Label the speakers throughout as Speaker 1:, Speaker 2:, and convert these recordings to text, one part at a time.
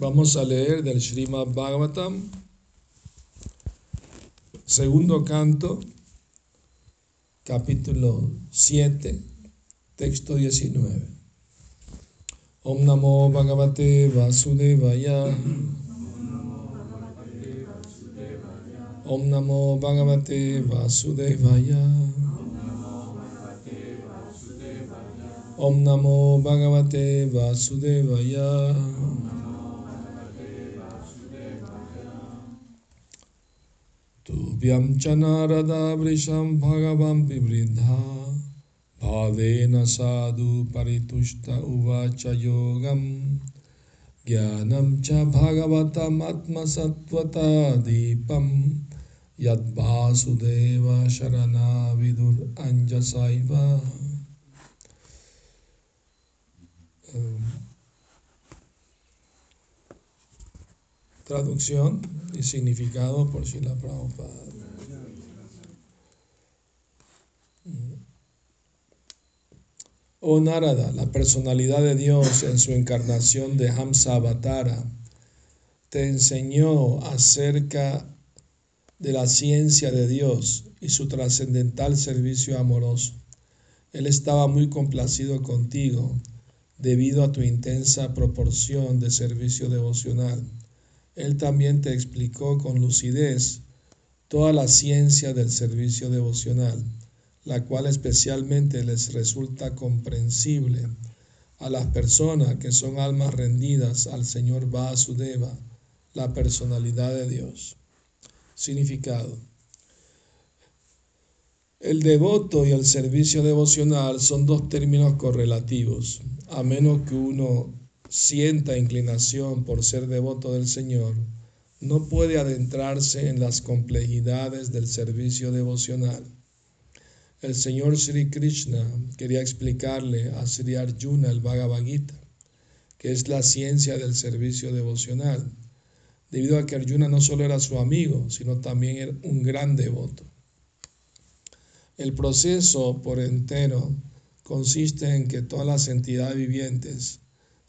Speaker 1: Vamos a leer del Srimad Bhagavatam, segundo canto, capítulo 7, texto 19. Om Namo Bhagavate Vasudevaya. Om Namo Bhagavate Vasudevaya. Om Namo Bhagavate Vasudevaya. Tubhyam chanarada vrisham bhagavam दिव्यं च नारदावृषं भगवं विवृद्धा। भावेन साधु परितुष्ट उवाच योगं ज्ञानं च भगवतमात्मसत्त्वता दीपं विदुर शरणाविदुरञ्जसैव Traducción y significado por Srila Prabhupada. Oh Narada, la personalidad de Dios en su encarnación de Hamsa Avatara, te enseñó acerca de la ciencia de Dios y su trascendental servicio amoroso. Él estaba muy complacido contigo debido a tu intensa proporción de servicio devocional él también te explicó con lucidez toda la ciencia del servicio devocional, la cual especialmente les resulta comprensible a las personas que son almas rendidas al Señor Vasudeva, la personalidad de Dios. Significado. El devoto y el servicio devocional son dos términos correlativos, a menos que uno sienta inclinación por ser devoto del Señor, no puede adentrarse en las complejidades del servicio devocional. El Señor Sri Krishna quería explicarle a Sri Arjuna el Bhagavad Gita, que es la ciencia del servicio devocional, debido a que Arjuna no solo era su amigo, sino también era un gran devoto. El proceso por entero consiste en que todas las entidades vivientes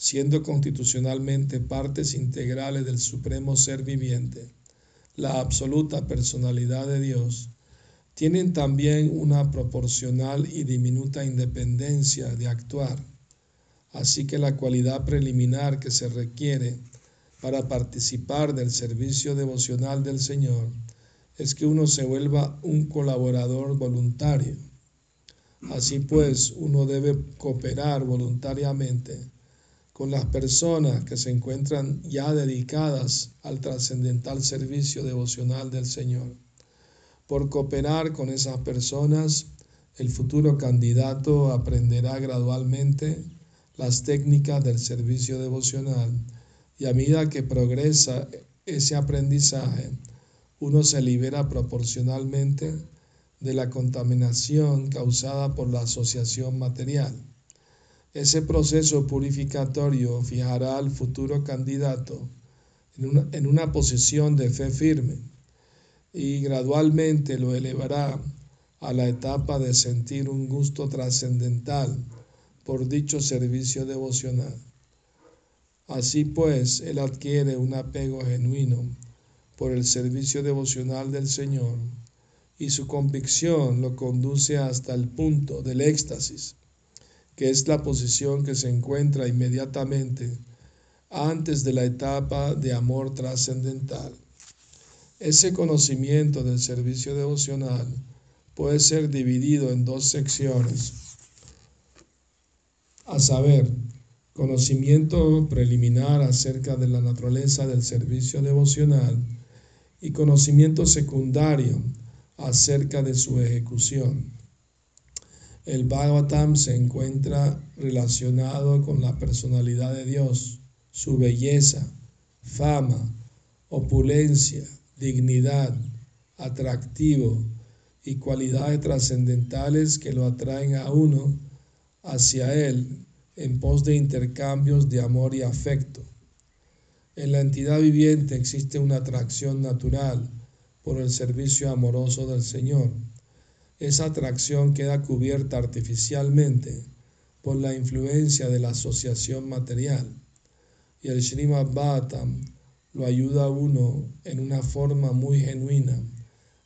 Speaker 1: siendo constitucionalmente partes integrales del supremo ser viviente, la absoluta personalidad de Dios, tienen también una proporcional y diminuta independencia de actuar. Así que la cualidad preliminar que se requiere para participar del servicio devocional del Señor es que uno se vuelva un colaborador voluntario. Así pues, uno debe cooperar voluntariamente con las personas que se encuentran ya dedicadas al trascendental servicio devocional del Señor. Por cooperar con esas personas, el futuro candidato aprenderá gradualmente las técnicas del servicio devocional y a medida que progresa ese aprendizaje, uno se libera proporcionalmente de la contaminación causada por la asociación material. Ese proceso purificatorio fijará al futuro candidato en una, posición de fe firme y gradualmente lo elevará a la etapa de sentir un gusto trascendental por dicho servicio devocional. Así pues, él adquiere un apego genuino por el servicio devocional del Señor y su convicción lo conduce hasta el punto del éxtasis que es la posición que se encuentra inmediatamente antes de la etapa de amor trascendental. Ese conocimiento del servicio devocional puede ser dividido en dos secciones, a saber, conocimiento preliminar acerca de la naturaleza del servicio devocional y conocimiento secundario acerca de su ejecución. El Bhagavatam se encuentra relacionado con la personalidad de Dios, su belleza, fama, opulencia, dignidad, atractivo y cualidades trascendentales que lo atraen a uno hacia Él en pos de intercambios de amor y afecto. En la entidad viviente existe una atracción natural por el servicio amoroso del Señor esa atracción queda cubierta artificialmente por la influencia de la asociación material. Y el Srimad Bhattam lo ayuda a uno en una forma muy genuina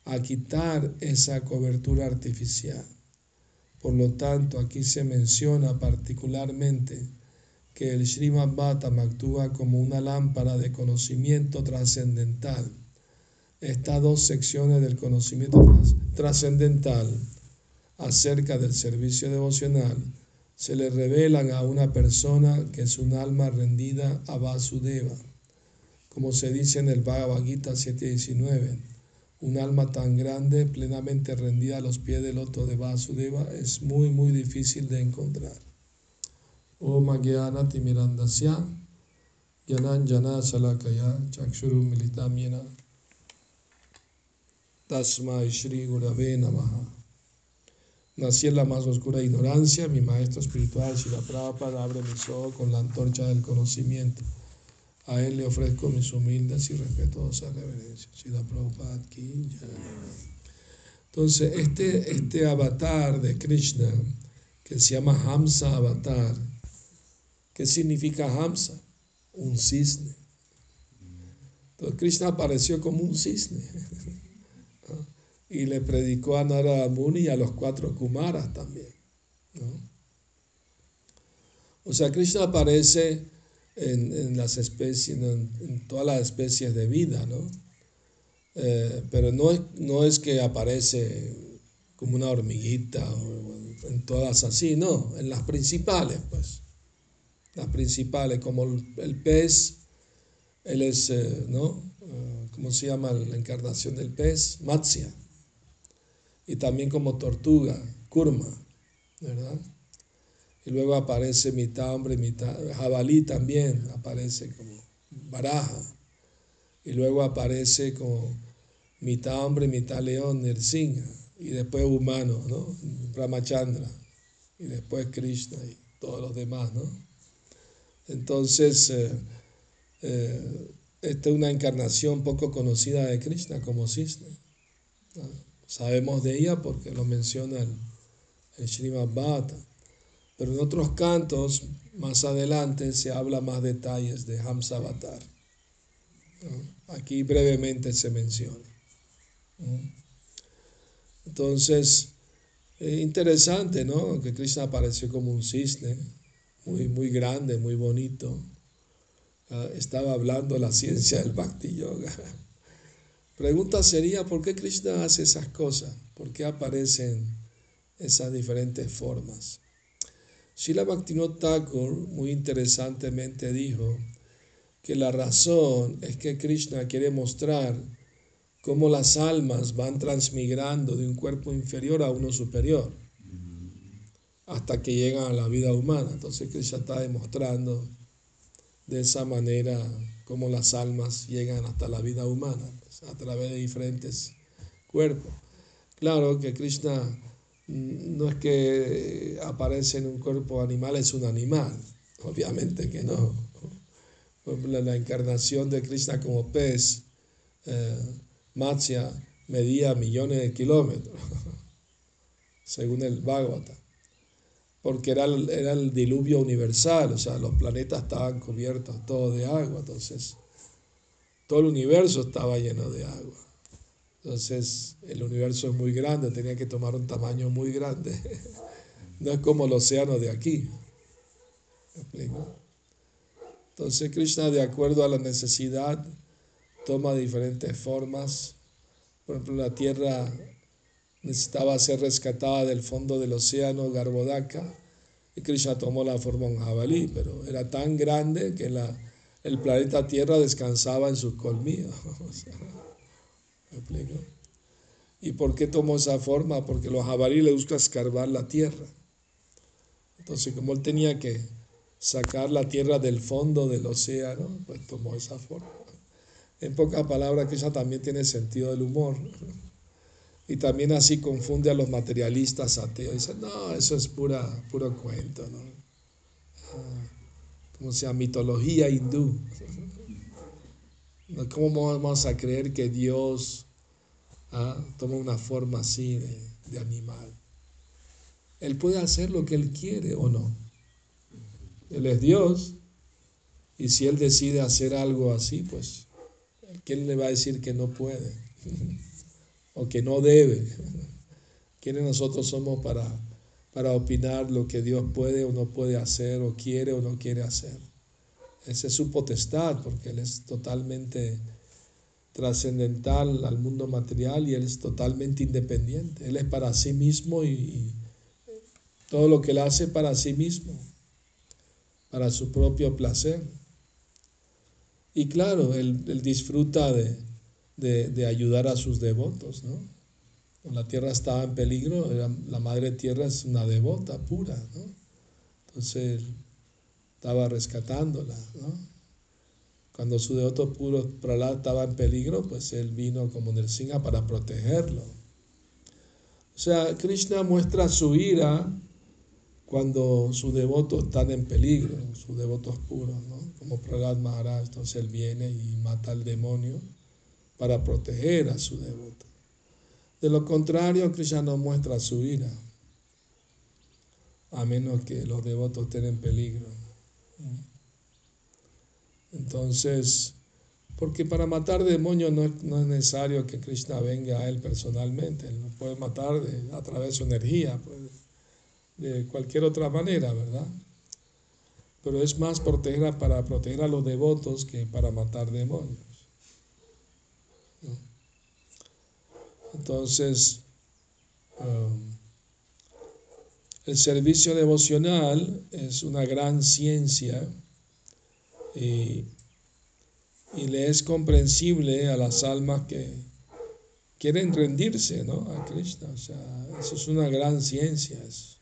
Speaker 1: a quitar esa cobertura artificial. Por lo tanto, aquí se menciona particularmente que el Srimad Bhattam actúa como una lámpara de conocimiento trascendental. Estas dos secciones del conocimiento trascendental acerca del servicio devocional se le revelan a una persona que es un alma rendida a Vasudeva. Como se dice en el Bhagavad Gita 7.19, un alma tan grande, plenamente rendida a los pies del loto de Vasudeva, es muy, muy difícil de encontrar. Om Agyana Timirandasya Jana Salakaya Chakshuru Militamyena Tasmai Shri Gurave Namaha Nací en la más oscura ignorancia, mi maestro espiritual, la Prabhupada, abre mis ojos con la antorcha del conocimiento. A él le ofrezco mis humildes y respetuosas reverencias. Sila Prabhupada. Entonces, este, este avatar de Krishna, que se llama Hamsa Avatar, ¿qué significa Hamsa? Un cisne. Entonces, Krishna apareció como un cisne. y le predicó a Narada Muni y a los cuatro Kumaras también. O sea, Krishna aparece en, las especies, en, todas las especies de vida, ¿no? Eh, pero no es, no es que aparece como una hormiguita o en todas así, no, en las principales, pues. Las principales, como el, pez, él es, eh, ¿no? Eh, ¿Cómo se llama la encarnación del pez? Matsya y también como tortuga, kurma, ¿verdad? Y luego aparece mitad hombre, mitad jabalí también, aparece como baraja. Y luego aparece como mitad hombre, mitad león, Nirsinga. Y después humano, ¿no? Ramachandra. Y después Krishna y todos los demás, ¿no? Entonces, eh, eh, esta es una encarnación poco conocida de Krishna como cisne. Sabemos de ella porque lo menciona el, el Srimad Bhata. Pero en otros cantos, más adelante, se habla más detalles de Hamsa Avatar. Aquí brevemente se menciona. Entonces, es interesante, ¿no? Que Krishna apareció como un cisne, muy, muy grande, muy bonito. Ah, estaba hablando la ciencia del Bhakti Yoga. Pregunta sería, ¿por qué Krishna hace esas cosas? ¿Por qué aparecen esas diferentes formas? Srila Bhaktivinoda Thakur muy interesantemente dijo que la razón es que Krishna quiere mostrar cómo las almas van transmigrando de un cuerpo inferior a uno superior hasta que llegan a la vida humana. Entonces Krishna está demostrando de esa manera cómo las almas llegan hasta la vida humana a través de diferentes cuerpos. Claro que Krishna mm, no es que aparece en un cuerpo animal, es un animal, obviamente que no. La, encarnación de Krishna como pez, eh, Matsya, medía millones de kilómetros, según el Bhagavata, porque era el, era el diluvio universal, o sea, los planetas estaban cubiertos todos de agua, entonces todo el universo estaba lleno de agua. Entonces, el universo es muy grande, tenía que tomar un tamaño muy grande. No es como el océano de aquí. ¿Me explico? Entonces, Krishna, de acuerdo a la necesidad, toma diferentes formas. Por ejemplo, la tierra necesitaba ser rescatada del fondo del océano Garbhodaka y Krishna tomó la forma de un jabalí, pero era tan grande que la, el planeta Tierra descansaba en sus colmillos. ¿Me? ¿Y por qué tomó esa forma? Porque los jabalíes le buscan escarbar la tierra. Entonces, como él tenía que sacar la tierra del fondo del océano, pues tomó esa forma. En pocas palabras, que ella también tiene sentido del humor. Y también así confunde a los materialistas ateos. Dicen, no, eso es pura, puro cuento. ¿no? Ah, como sea mitología hindú. ¿Cómo vamos a creer que Dios ah, toma una forma así de, animal? Él puede hacer lo que Él quiere o no. Él es Dios. Y si él decide hacer algo así, pues, ¿quién le va a decir que no puede? o que no debe. ¿Quiénes nosotros somos para, para opinar lo que Dios puede o no puede hacer, o quiere o no quiere hacer? Esa es su potestad, porque Él es totalmente trascendental al mundo material y Él es totalmente independiente. Él es para sí mismo y, todo lo que Él hace para sí mismo, para su propio placer. Y claro, Él, él disfruta de, de, ayudar a sus devotos, ¿no? La tierra estaba en peligro, la madre tierra es una devota pura, ¿no? Entonces estaba rescatándola, ¿no? Cuando su devoto puro Prahlad estaba en peligro, pues él vino como Nersinga para protegerlo. O sea, Krishna muestra su ira cuando sus devotos están en peligro, sus devotos puros, ¿no? Como Prahlad Maharaj, entonces él viene y mata al demonio para proteger a su devoto. De lo contrario, Krishna no muestra su ira, a menos que los devotos estén en peligro. Entonces, porque para matar demonios no es, no es, necesario que Krishna venga a él personalmente, él lo puede matar a través de su energía, pues, de cualquier otra manera, ¿verdad? Pero es más proteger para proteger a los devotos que para matar demonios. Entonces, um, el servicio devocional es una gran ciencia y, le es comprensible a las almas que quieren rendirse ¿no? a Krishna. O sea, eso es una gran ciencia, es,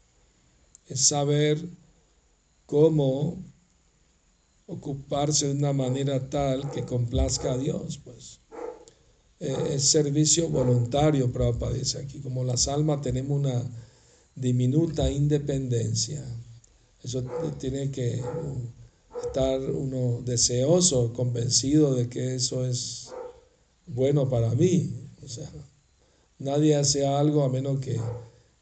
Speaker 1: es saber cómo ocuparse de una manera tal que complazca a Dios, pues. Eh, es servicio voluntario, Prabhupada dice aquí. Como las almas tenemos una diminuta independencia, eso tiene que estar uno deseoso, convencido de que eso es bueno para mí. O sea, nadie hace algo a menos que,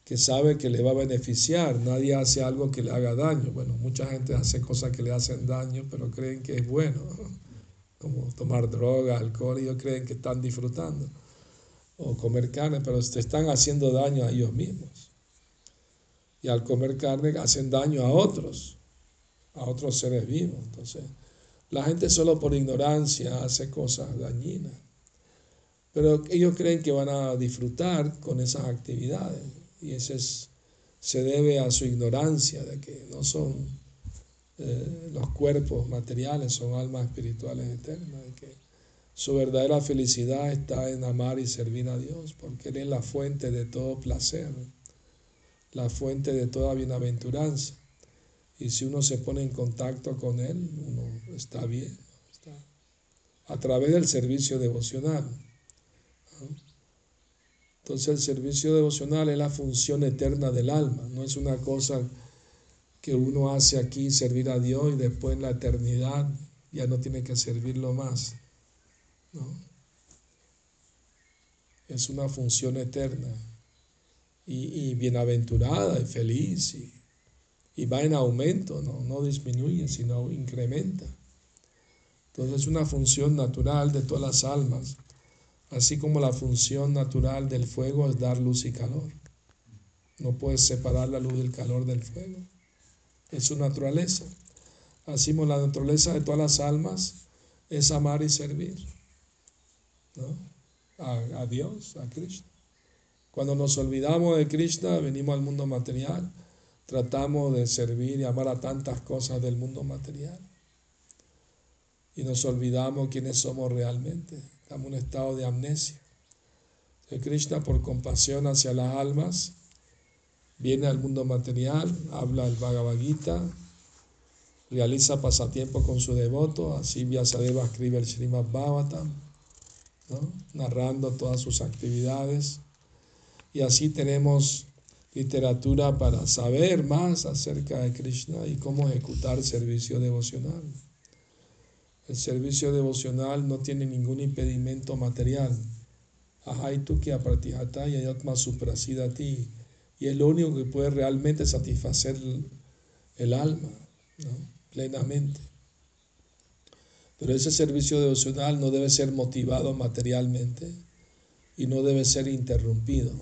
Speaker 1: que sabe que le va a beneficiar. Nadie hace algo que le haga daño. Bueno, mucha gente hace cosas que le hacen daño, pero creen que es bueno como tomar droga, alcohol, ellos creen que están disfrutando, o comer carne, pero se están haciendo daño a ellos mismos. Y al comer carne hacen daño a otros, a otros seres vivos. Entonces, la gente solo por ignorancia hace cosas dañinas. Pero ellos creen que van a disfrutar con esas actividades. Y ese es, se debe a su ignorancia de que no son eh, los cuerpos materiales son almas espirituales eternas y que su verdadera felicidad está en amar y servir a Dios, porque Él es la fuente de todo placer, la fuente de toda bienaventuranza. Y si uno se pone en contacto con Él, uno está bien, a través del servicio devocional. Entonces el servicio devocional es la función eterna del alma, no es una cosa que uno hace aquí servir a Dios y después en la eternidad ya no tiene que servirlo más. ¿no? Es una función eterna y, bienaventurada y feliz y, va en aumento, ¿no? no disminuye, sino incrementa. Entonces es una función natural de todas las almas, así como la función natural del fuego es dar luz y calor. No puedes separar la luz del calor del fuego en su naturaleza. Así como la naturaleza de todas las almas es amar y servir a, Dios, a Krishna. Cuando nos olvidamos de Krishna, venimos al mundo material, tratamos de servir y amar a tantas cosas del mundo material. Y nos olvidamos quiénes somos realmente. Estamos en un estado de amnesia. Krishna, por compasión hacia las almas, viene al mundo material, habla el Bhagavad Gita, realiza pasatiempo con su devoto, así Vyasadeva escribe el Srimad Bhagavatam, narrando todas sus actividades. Y así tenemos literatura para saber más acerca de Krishna y cómo ejecutar servicio devocional. El servicio devocional no tiene ningún impedimento material. Ahaitu que apratihata yatma suprasidati y es lo único que puede realmente satisfacer el alma plenamente. Pero ese servicio devocional no debe ser motivado materialmente y no debe ser interrumpido.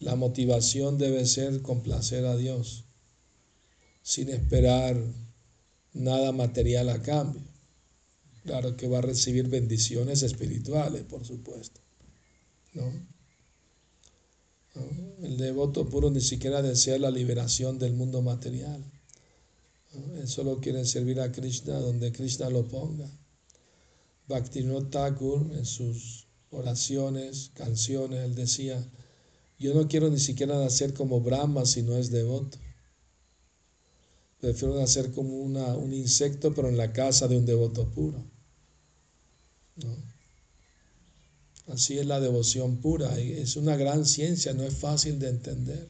Speaker 1: La motivación debe ser complacer a Dios sin esperar nada material a cambio. Claro que va a recibir bendiciones espirituales, por supuesto. ¿no? El devoto puro ni siquiera desea la liberación del mundo material. Él solo quiere servir a Krishna donde Krishna lo ponga. Bhaktivinoda Thakur en sus oraciones, canciones, él decía, yo no quiero ni siquiera nacer como Brahma si no es devoto. Prefiero nacer como una, un insecto, pero en la casa de un devoto puro. Así es la devoción pura. Es una gran ciencia, no es fácil de entender.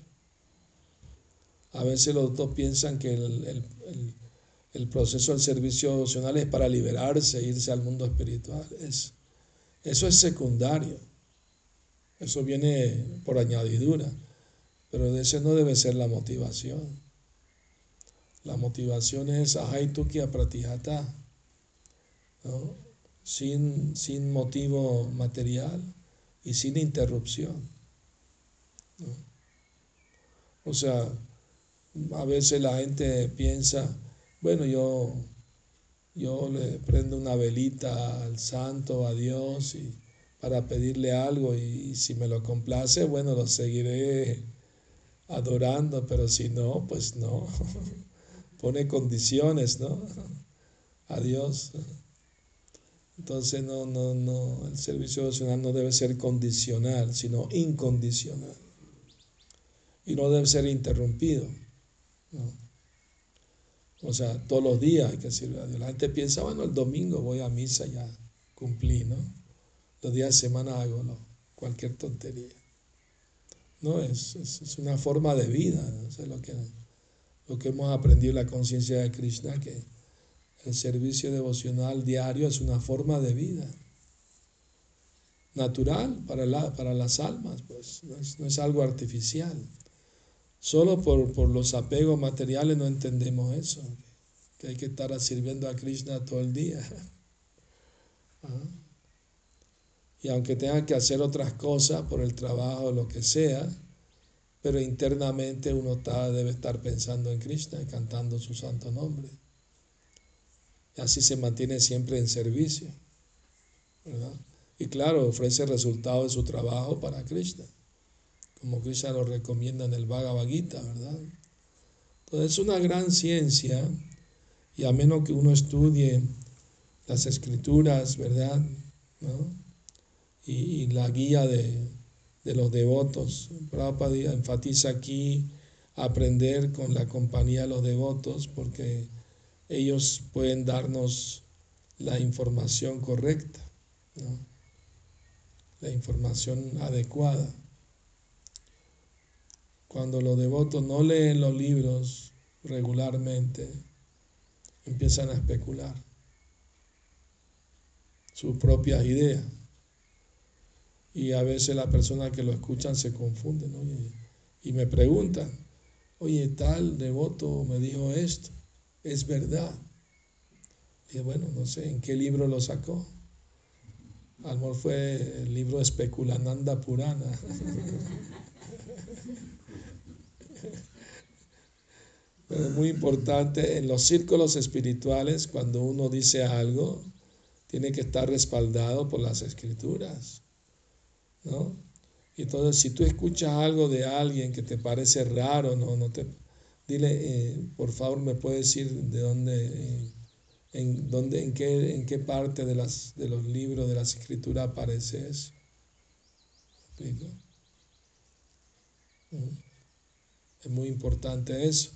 Speaker 1: A veces los dos piensan que el, proceso del servicio devocional es para liberarse, irse al mundo espiritual. Es, eso es secundario. Eso viene por añadidura. Pero ese no debe ser la motivación. La motivación es ahaitukia pratihata, ¿no? Sin, sin motivo material y sin interrupción. O sea, a veces la gente piensa, bueno, yo, yo le prendo una velita al santo, a Dios, y, para pedirle algo y, si me lo complace, bueno, lo seguiré adorando, pero si no, pues no. Pone condiciones, ¿no? A Dios. Entonces no, no, no, el servicio devocional no debe ser condicional, sino incondicional. Y no debe ser interrumpido. O sea, todos los días hay que servir a Dios. La gente piensa, bueno, el domingo voy a misa, ya cumplí, ¿no? Los días de semana hago ¿no? cualquier tontería. No, es, es, una forma de vida. ¿no? lo, que, lo que hemos aprendido en la conciencia de Krishna, que el servicio devocional diario es una forma de vida natural para, la, para las almas, pues no es, no es algo artificial. Solo por, por, los apegos materiales no entendemos eso, que hay que estar sirviendo a Krishna todo el día. ¿Ah? Y aunque tenga que hacer otras cosas por el trabajo lo que sea, pero internamente uno está, debe estar pensando en Krishna y cantando su santo nombre. Así se mantiene siempre en servicio. Y claro, ofrece resultados de su trabajo para Krishna, como Krishna lo recomienda en el Bhagavad Gita, ¿verdad? Entonces es una gran ciencia y a menos que uno estudie las escrituras, ¿verdad? Y, la guía de, de, los devotos. Prabhupada enfatiza aquí aprender con la compañía de los devotos porque ellos pueden darnos la información correcta, la información adecuada. Cuando los devotos no leen los libros regularmente, empiezan a especular sus propias ideas. Y a veces las personas que lo escuchan se confunden y, me preguntan, oye, tal devoto me dijo esto es verdad. Y bueno, no sé en qué libro lo sacó. A fue el libro Especulananda Purana. Pero es muy importante en los círculos espirituales, cuando uno dice algo, tiene que estar respaldado por las escrituras. ¿no? Entonces, si tú escuchas algo de alguien que te parece raro, no, no te, Dile, eh, por favor, ¿me puede decir de dónde, eh, en, dónde, en, qué, en qué parte de, las, de los libros de las escrituras aparece eso? Mm. Es muy importante eso.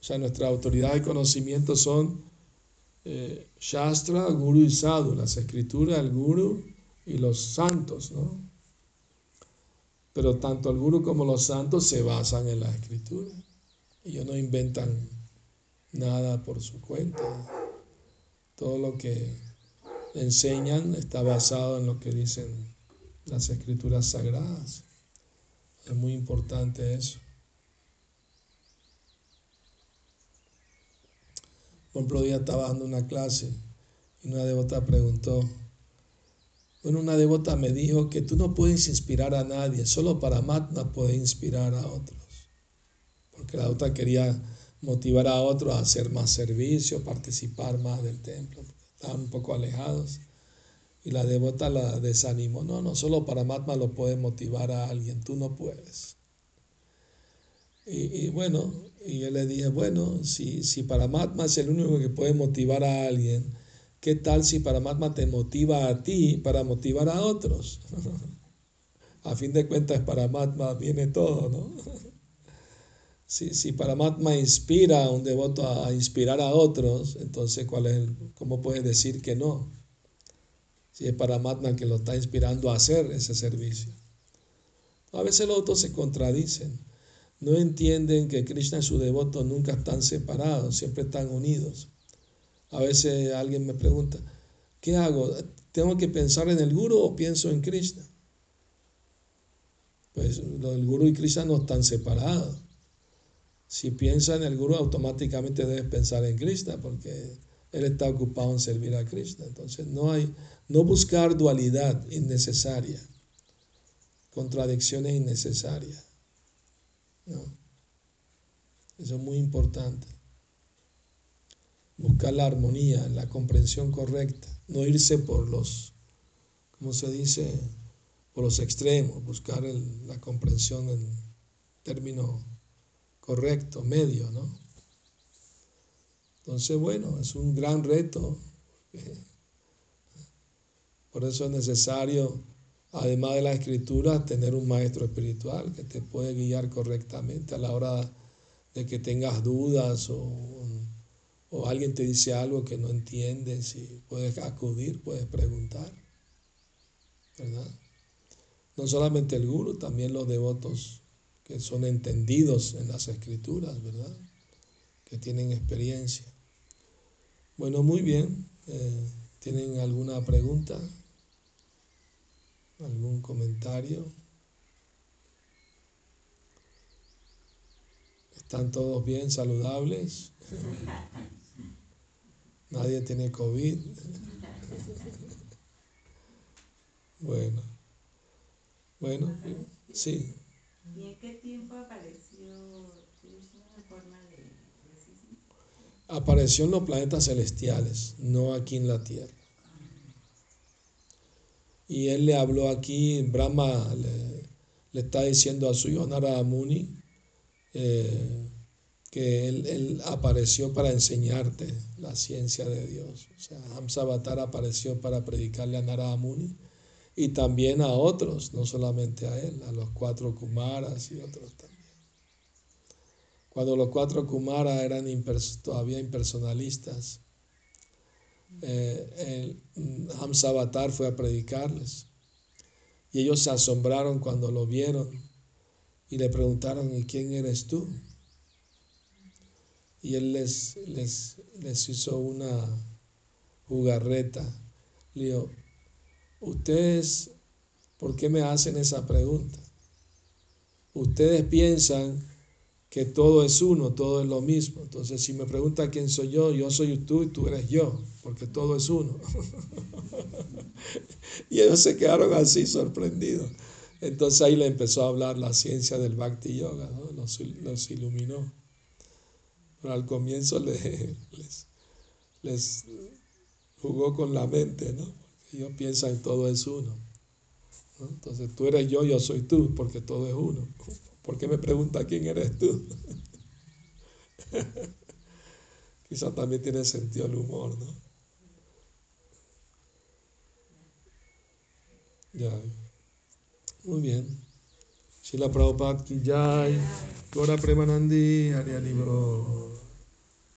Speaker 1: O sea, nuestra autoridad y conocimiento son eh, Shastra, Guru y Sadhu, las escrituras, el Guru y los santos, ¿no? Pero tanto el Guru como los santos se basan en la escritura. Ellos no inventan nada por su cuenta. Todo lo que enseñan está basado en lo que dicen las escrituras sagradas. Es muy importante eso. Por ejemplo, día estaba dando una clase y una devota preguntó, bueno, una devota me dijo que tú no puedes inspirar a nadie, solo para Matma puedes inspirar a otros. Devota quería motivar a otros a hacer más servicio, participar más del templo, estaban un poco alejados. Y la devota la desanimó, no, no, solo para Matma lo puedes motivar a alguien, tú no puedes. Y, bueno, y yo le dije, bueno, si, si Paramatma es el único que puede motivar a alguien, ¿qué tal si Paramatma te motiva a ti para motivar a otros? a fin de cuentas, Paramatma viene todo, ¿no? si, si Paramatma inspira a un devoto a, inspirar a otros, entonces, ¿cuál es ¿cómo puedes decir que no? Si es Paramatma que lo está inspirando a hacer ese servicio. A veces los otros se contradicen no entienden que Krishna y su devoto nunca están separados, siempre están unidos. A veces alguien me pregunta, ¿qué hago? ¿Tengo que pensar en el guru o pienso en Krishna? Pues el guru y Krishna no están separados. Si piensas en el guru, automáticamente debes pensar en Krishna, porque él está ocupado en servir a Krishna. Entonces no hay, no buscar dualidad innecesaria, contradicciones innecesarias. Eso es muy importante. Buscar la armonía, la comprensión correcta, no irse por los, ¿cómo se dice? Por los extremos, buscar la comprensión en término correcto, medio, ¿no? Entonces, bueno, es un gran reto. Por eso es necesario además de la escritura, tener un maestro espiritual que te puede guiar correctamente a la hora de que tengas dudas o, alguien te dice algo que no entiendes y puedes acudir, puedes preguntar. ¿Verdad? No solamente el guru, también los devotos que son entendidos en las escrituras, ¿verdad? Que tienen experiencia. Bueno, muy bien. Eh, ¿Tienen alguna pregunta? ¿Algún comentario? ¿Están todos bien, saludables? Nadie tiene COVID. Bueno, bueno, sí.
Speaker 2: ¿Y en qué tiempo apareció en forma de
Speaker 1: Apareció en los planetas celestiales, no aquí en la Tierra. Y él le habló aquí, Brahma le, está diciendo a su Narada Muni eh, que él, apareció para enseñarte la ciencia de Dios. O sea, Hamsa Avatar apareció para predicarle a Narada Muni y también a otros, no solamente a él, a los cuatro Kumaras y otros también. Cuando los cuatro Kumaras eran todavía impersonalistas, eh, el Avatar fue a predicarles. Y ellos se asombraron cuando lo vieron y le preguntaron, ¿y quién eres tú? Y él les, les, les hizo una jugarreta. Le ustedes, ¿por qué me hacen esa pregunta? Ustedes piensan que todo es uno, todo es lo mismo. Entonces, si me pregunta quién soy yo, yo soy tú y tú eres yo, porque todo es uno. y ellos se quedaron así sorprendidos. Entonces ahí le empezó a hablar la ciencia del Bhakti Yoga, ¿no? los, iluminó. Pero al comienzo les, les, jugó con la mente, ¿no? Ellos piensan todo es uno. Entonces tú eres yo, yo soy tú, porque todo es uno. ¿Por qué me pregunta quién eres tú? Quizá también tiene sentido el humor, ¿no? Ya. Muy bien. Shila Prabhupada ki jai. Gora Premanandi, Hari